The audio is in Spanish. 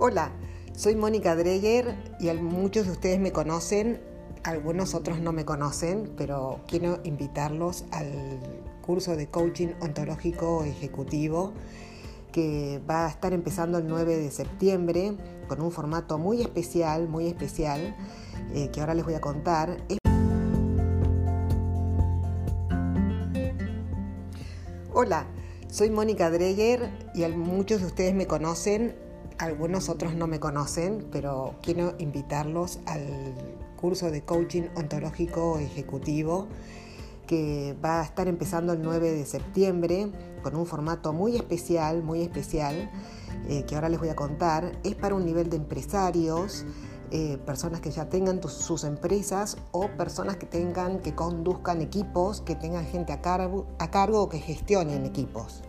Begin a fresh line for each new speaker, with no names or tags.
Hola, soy Mónica Dreyer y muchos de ustedes me conocen, algunos otros no me conocen, pero quiero invitarlos al curso de coaching ontológico ejecutivo que va a estar empezando el 9 de septiembre con un formato muy especial, muy especial, eh, que ahora les voy a contar. Hola, soy Mónica Dreyer y muchos de ustedes me conocen, algunos otros no me conocen, pero quiero invitarlos al curso de coaching ontológico ejecutivo que va a estar empezando el 9 de septiembre con un formato muy especial, muy especial, eh, que ahora les voy a contar. Es para un nivel de empresarios, eh, personas que ya tengan sus empresas o personas que tengan, que conduzcan equipos, que tengan gente a cargo, a cargo o que gestionen equipos.